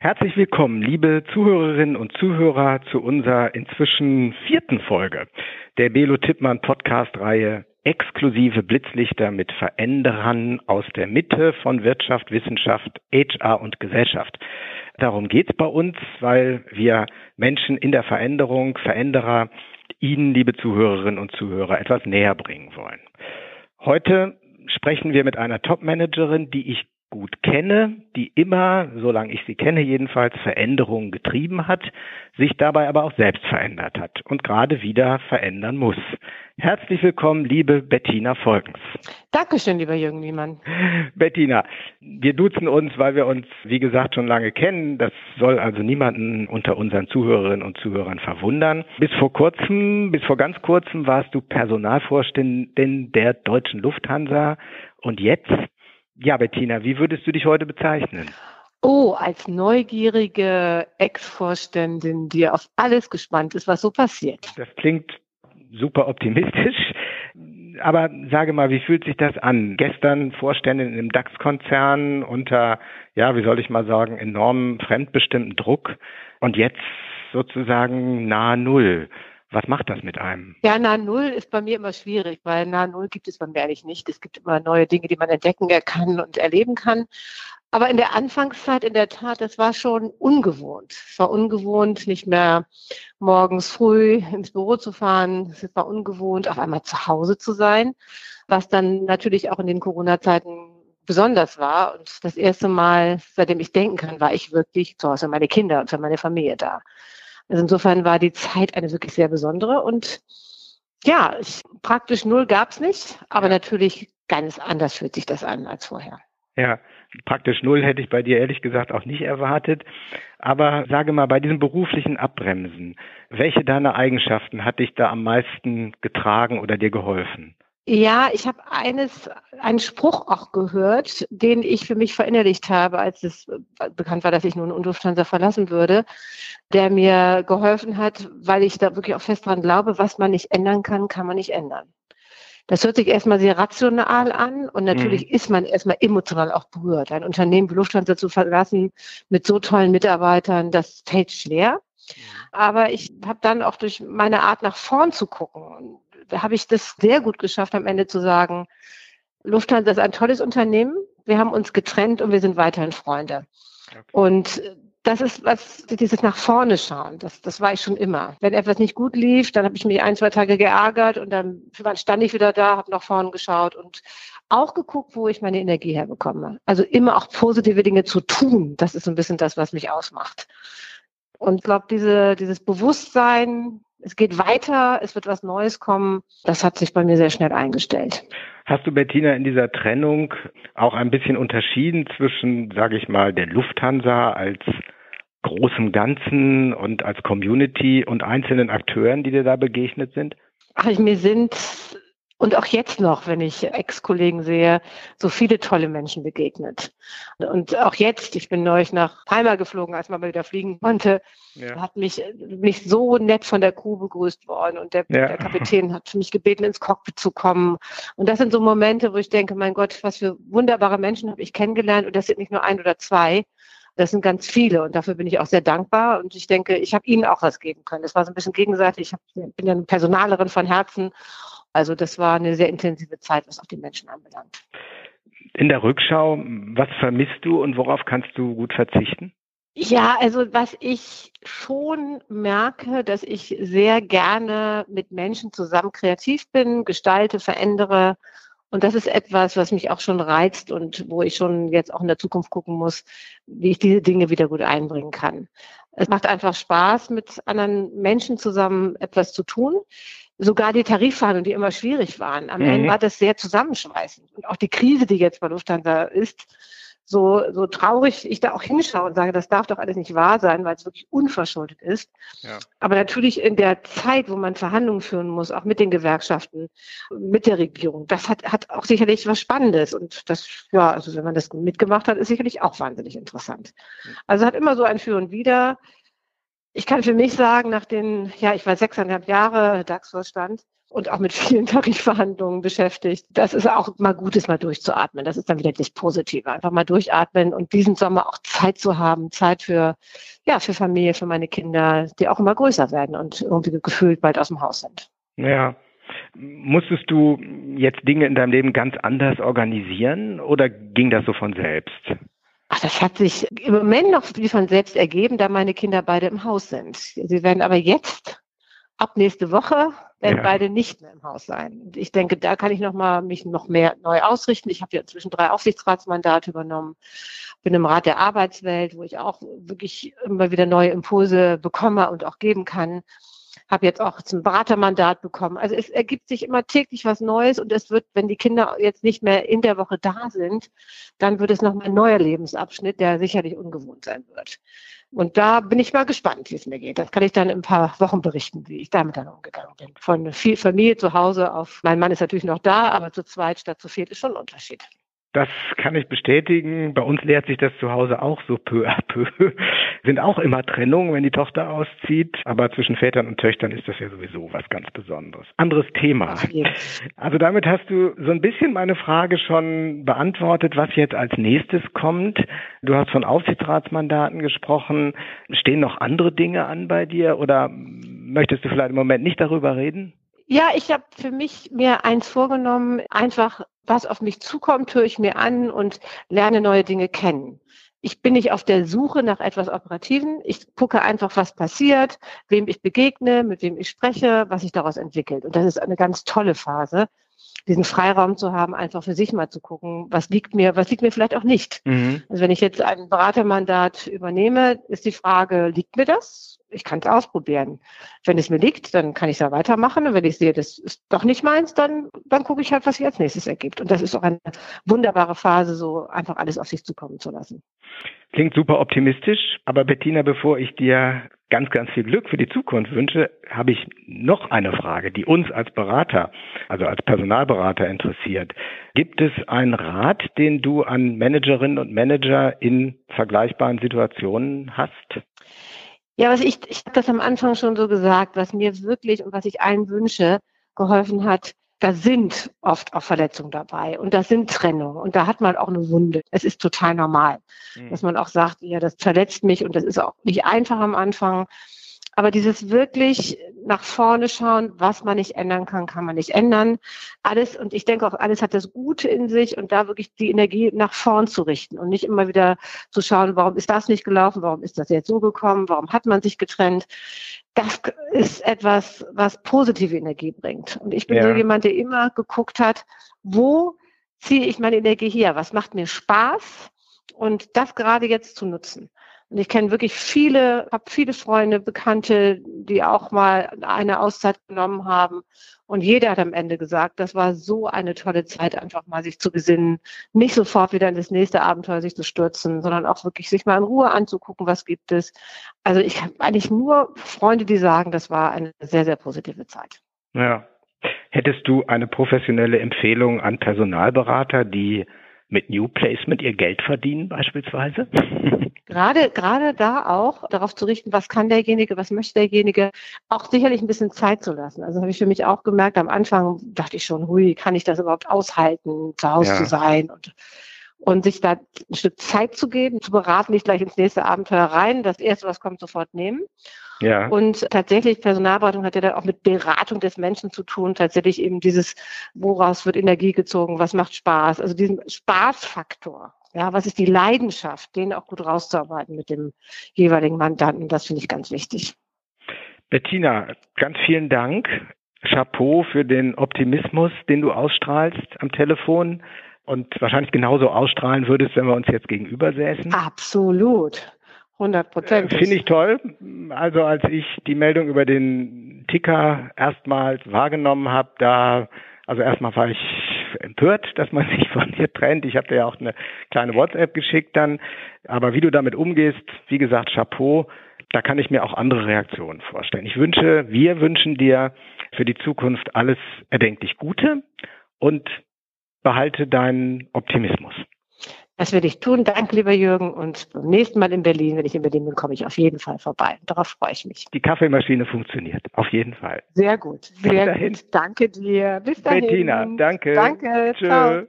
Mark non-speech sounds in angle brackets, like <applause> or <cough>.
Herzlich willkommen, liebe Zuhörerinnen und Zuhörer, zu unserer inzwischen vierten Folge der Belo Tippmann Podcast-Reihe Exklusive Blitzlichter mit Veränderern aus der Mitte von Wirtschaft, Wissenschaft, HR und Gesellschaft. Darum geht es bei uns, weil wir Menschen in der Veränderung, Veränderer, Ihnen, liebe Zuhörerinnen und Zuhörer, etwas näher bringen wollen. Heute sprechen wir mit einer Top-Managerin, die ich gut kenne, die immer, solange ich sie kenne jedenfalls, Veränderungen getrieben hat, sich dabei aber auch selbst verändert hat und gerade wieder verändern muss. Herzlich willkommen, liebe Bettina Volkens. Dankeschön, lieber Jürgen Wiemann. Bettina, wir duzen uns, weil wir uns, wie gesagt, schon lange kennen. Das soll also niemanden unter unseren Zuhörerinnen und Zuhörern verwundern. Bis vor kurzem, bis vor ganz kurzem warst du Personalvorständin der Deutschen Lufthansa und jetzt ja, Bettina, wie würdest du dich heute bezeichnen? Oh, als neugierige Ex-Vorständin, die auf alles gespannt ist, was so passiert. Das klingt super optimistisch. Aber sage mal, wie fühlt sich das an? Gestern Vorständin im DAX-Konzern unter, ja, wie soll ich mal sagen, enormem fremdbestimmten Druck und jetzt sozusagen nahe Null. Was macht das mit einem? Ja, nahe Null ist bei mir immer schwierig, weil nahe Null gibt es bei mir eigentlich nicht. Es gibt immer neue Dinge, die man entdecken kann und erleben kann. Aber in der Anfangszeit, in der Tat, das war schon ungewohnt. Es war ungewohnt, nicht mehr morgens früh ins Büro zu fahren. Es war ungewohnt, auf einmal zu Hause zu sein, was dann natürlich auch in den Corona-Zeiten besonders war. Und das erste Mal, seitdem ich denken kann, war ich wirklich zu Hause für meine Kinder und für meine Familie da. Also insofern war die Zeit eine wirklich sehr besondere und ja, ich, praktisch null gab es nicht, aber ja. natürlich ganz anders fühlt sich das an als vorher. Ja, praktisch null hätte ich bei dir ehrlich gesagt auch nicht erwartet. Aber sage mal, bei diesem beruflichen Abbremsen, welche deiner Eigenschaften hat dich da am meisten getragen oder dir geholfen? Ja, ich habe eines, einen Spruch auch gehört, den ich für mich verinnerlicht habe, als es bekannt war, dass ich nun Lufthansa verlassen würde, der mir geholfen hat, weil ich da wirklich auch fest dran glaube, was man nicht ändern kann, kann man nicht ändern. Das hört sich erstmal sehr rational an und natürlich mhm. ist man erstmal emotional auch berührt. Ein Unternehmen wie Lufthansa zu verlassen mit so tollen Mitarbeitern, das fällt schwer. Mhm. Aber ich habe dann auch durch meine Art nach vorn zu gucken habe ich das sehr gut geschafft, am Ende zu sagen, Lufthansa ist ein tolles Unternehmen, wir haben uns getrennt und wir sind weiterhin Freunde. Okay. Und das ist was, dieses nach vorne schauen, das, das war ich schon immer. Wenn etwas nicht gut lief, dann habe ich mich ein, zwei Tage geärgert und dann stand ich wieder da, habe nach vorne geschaut und auch geguckt, wo ich meine Energie herbekomme. Also immer auch positive Dinge zu tun, das ist so ein bisschen das, was mich ausmacht. Und ich glaube, diese, dieses Bewusstsein, es geht weiter, es wird was Neues kommen. Das hat sich bei mir sehr schnell eingestellt. Hast du, Bettina, in dieser Trennung auch ein bisschen unterschieden zwischen, sage ich mal, der Lufthansa als großem Ganzen und als Community und einzelnen Akteuren, die dir da begegnet sind? Ach, mir sind und auch jetzt noch, wenn ich Ex-Kollegen sehe, so viele tolle Menschen begegnet. Und auch jetzt, ich bin neulich nach Palma geflogen, als man mal wieder fliegen konnte, ja. hat mich nicht so nett von der Crew begrüßt worden und der, ja. der Kapitän hat mich gebeten, ins Cockpit zu kommen. Und das sind so Momente, wo ich denke, mein Gott, was für wunderbare Menschen habe ich kennengelernt und das sind nicht nur ein oder zwei, das sind ganz viele und dafür bin ich auch sehr dankbar. Und ich denke, ich habe Ihnen auch was geben können. Das war so ein bisschen gegenseitig. Ich bin ja eine Personalerin von Herzen also das war eine sehr intensive Zeit, was auch die Menschen anbelangt. In der Rückschau, was vermisst du und worauf kannst du gut verzichten? Ja, also was ich schon merke, dass ich sehr gerne mit Menschen zusammen kreativ bin, gestalte, verändere. Und das ist etwas, was mich auch schon reizt und wo ich schon jetzt auch in der Zukunft gucken muss, wie ich diese Dinge wieder gut einbringen kann. Es macht einfach Spaß, mit anderen Menschen zusammen etwas zu tun sogar die Tarifverhandlungen, die immer schwierig waren. Am mhm. Ende war das sehr zusammenschweißend. Und auch die Krise, die jetzt bei Lufthansa ist, so, so traurig ich da auch hinschaue und sage, das darf doch alles nicht wahr sein, weil es wirklich unverschuldet ist. Ja. Aber natürlich in der Zeit, wo man Verhandlungen führen muss, auch mit den Gewerkschaften, mit der Regierung, das hat, hat auch sicherlich was Spannendes. Und das, ja, also wenn man das mitgemacht hat, ist sicherlich auch wahnsinnig interessant. Also hat immer so ein Für und Wider. Ich kann für mich sagen, nach den, ja, ich war sechseinhalb Jahre DAX-Vorstand, und auch mit vielen <laughs> Tarifverhandlungen beschäftigt. Das ist auch mal gut, ist mal durchzuatmen. Das ist dann wieder das Positive. Einfach mal durchatmen und diesen Sommer auch Zeit zu haben, Zeit für, ja, für Familie, für meine Kinder, die auch immer größer werden und irgendwie gefühlt bald aus dem Haus sind. Ja. Musstest du jetzt Dinge in deinem Leben ganz anders organisieren oder ging das so von selbst? Ach, das hat sich im Moment noch wie von selbst ergeben, da meine Kinder beide im Haus sind. Sie werden aber jetzt ab nächste Woche werden ja. beide nicht mehr im Haus sein. Ich denke, da kann ich noch mal mich noch mehr neu ausrichten. Ich habe ja inzwischen drei Aufsichtsratsmandate übernommen, bin im Rat der Arbeitswelt, wo ich auch wirklich immer wieder neue Impulse bekomme und auch geben kann. Habe jetzt auch zum Beratermandat bekommen. Also es ergibt sich immer täglich was Neues und es wird, wenn die Kinder jetzt nicht mehr in der Woche da sind, dann wird es nochmal ein neuer Lebensabschnitt, der sicherlich ungewohnt sein wird. Und da bin ich mal gespannt, wie es mir geht. Das kann ich dann in ein paar Wochen berichten, wie ich damit dann umgegangen bin. Von viel Familie zu Hause auf, mein Mann ist natürlich noch da, aber zu zweit statt zu viert ist schon ein Unterschied. Das kann ich bestätigen. Bei uns lehrt sich das zu Hause auch so peu à peu. <laughs> Sind auch immer Trennungen, wenn die Tochter auszieht. Aber zwischen Vätern und Töchtern ist das ja sowieso was ganz Besonderes. Anderes Thema. <laughs> Also damit hast du so ein bisschen meine Frage schon beantwortet, was jetzt als nächstes kommt. Du hast von Aufsichtsratsmandaten gesprochen. Stehen noch andere Dinge an bei dir oder möchtest du vielleicht im Moment nicht darüber reden? Ja, ich habe für mich mir eins vorgenommen, einfach was auf mich zukommt, höre ich mir an und lerne neue Dinge kennen. Ich bin nicht auf der Suche nach etwas Operativen. Ich gucke einfach, was passiert, wem ich begegne, mit wem ich spreche, was sich daraus entwickelt. Und das ist eine ganz tolle Phase, diesen Freiraum zu haben, einfach für sich mal zu gucken, was liegt mir, was liegt mir vielleicht auch nicht. Mhm. Also wenn ich jetzt ein Beratermandat übernehme, ist die Frage, liegt mir das? ich kann es ausprobieren. Wenn es mir liegt, dann kann ich es ja weitermachen. Und wenn ich sehe, das ist doch nicht meins, dann, dann gucke ich halt, was sich als nächstes ergibt. Und das ist auch eine wunderbare Phase, so einfach alles auf sich zukommen zu lassen. Klingt super optimistisch. Aber Bettina, bevor ich dir ganz, ganz viel Glück für die Zukunft wünsche, habe ich noch eine Frage, die uns als Berater, also als Personalberater interessiert. Gibt es einen Rat, den du an Managerinnen und Manager in vergleichbaren Situationen hast? Ja, was ich, ich habe das am Anfang schon so gesagt, was mir wirklich und was ich allen wünsche, geholfen hat, da sind oft auch Verletzungen dabei und da sind Trennungen und da hat man auch eine Wunde. Es ist total normal, mhm. dass man auch sagt, ja, das verletzt mich und das ist auch nicht einfach am Anfang. Aber dieses wirklich nach vorne schauen, was man nicht ändern kann, kann man nicht ändern. Alles, und ich denke auch, alles hat das Gute in sich und da wirklich die Energie nach vorn zu richten und nicht immer wieder zu schauen, warum ist das nicht gelaufen, warum ist das jetzt so gekommen, warum hat man sich getrennt. Das ist etwas, was positive Energie bringt. Und ich bin ja. so jemand, der immer geguckt hat, wo ziehe ich meine Energie her? Was macht mir Spaß? Und das gerade jetzt zu nutzen. Und ich kenne wirklich viele, habe viele Freunde, Bekannte, die auch mal eine Auszeit genommen haben. Und jeder hat am Ende gesagt, das war so eine tolle Zeit, einfach mal sich zu besinnen, nicht sofort wieder in das nächste Abenteuer sich zu stürzen, sondern auch wirklich sich mal in Ruhe anzugucken, was gibt es. Also ich habe eigentlich nur Freunde, die sagen, das war eine sehr, sehr positive Zeit. Ja. Hättest du eine professionelle Empfehlung an Personalberater, die mit New Placement ihr Geld verdienen beispielsweise? Gerade, gerade da auch darauf zu richten, was kann derjenige, was möchte derjenige, auch sicherlich ein bisschen Zeit zu lassen. Also habe ich für mich auch gemerkt, am Anfang dachte ich schon, hui, kann ich das überhaupt aushalten, zu Hause ja. zu sein und und sich da ein Stück Zeit zu geben, zu beraten, nicht gleich ins nächste Abenteuer rein, das erste, was kommt, sofort nehmen. Ja. Und tatsächlich, Personalberatung hat ja dann auch mit Beratung des Menschen zu tun, tatsächlich eben dieses, woraus wird Energie gezogen, was macht Spaß, also diesen Spaßfaktor. Ja, was ist die Leidenschaft, den auch gut rauszuarbeiten mit dem jeweiligen Mandanten, das finde ich ganz wichtig. Bettina, ganz vielen Dank. Chapeau für den Optimismus, den du ausstrahlst am Telefon und wahrscheinlich genauso ausstrahlen würdest, wenn wir uns jetzt gegenüber säßen. Absolut. 100 Prozent. Finde ich toll. Also als ich die Meldung über den Ticker erstmals wahrgenommen habe, da, also erstmal war ich empört, <laughs> dass man sich von dir trennt. Ich habe dir ja auch eine kleine WhatsApp geschickt dann. Aber wie du damit umgehst, wie gesagt, Chapeau. Da kann ich mir auch andere Reaktionen vorstellen. Ich wünsche, wir wünschen dir für die Zukunft alles erdenklich Gute und behalte deinen Optimismus. Das werde ich tun. Danke, lieber Jürgen. Und beim nächsten Mal in Berlin, wenn ich in Berlin bin, komme ich auf jeden Fall vorbei. Darauf freue ich mich. Die Kaffeemaschine funktioniert. Auf jeden Fall. Sehr gut. Sehr gut. Danke dir. Bis dahin. Bettina, danke. Danke. Tschö. Ciao.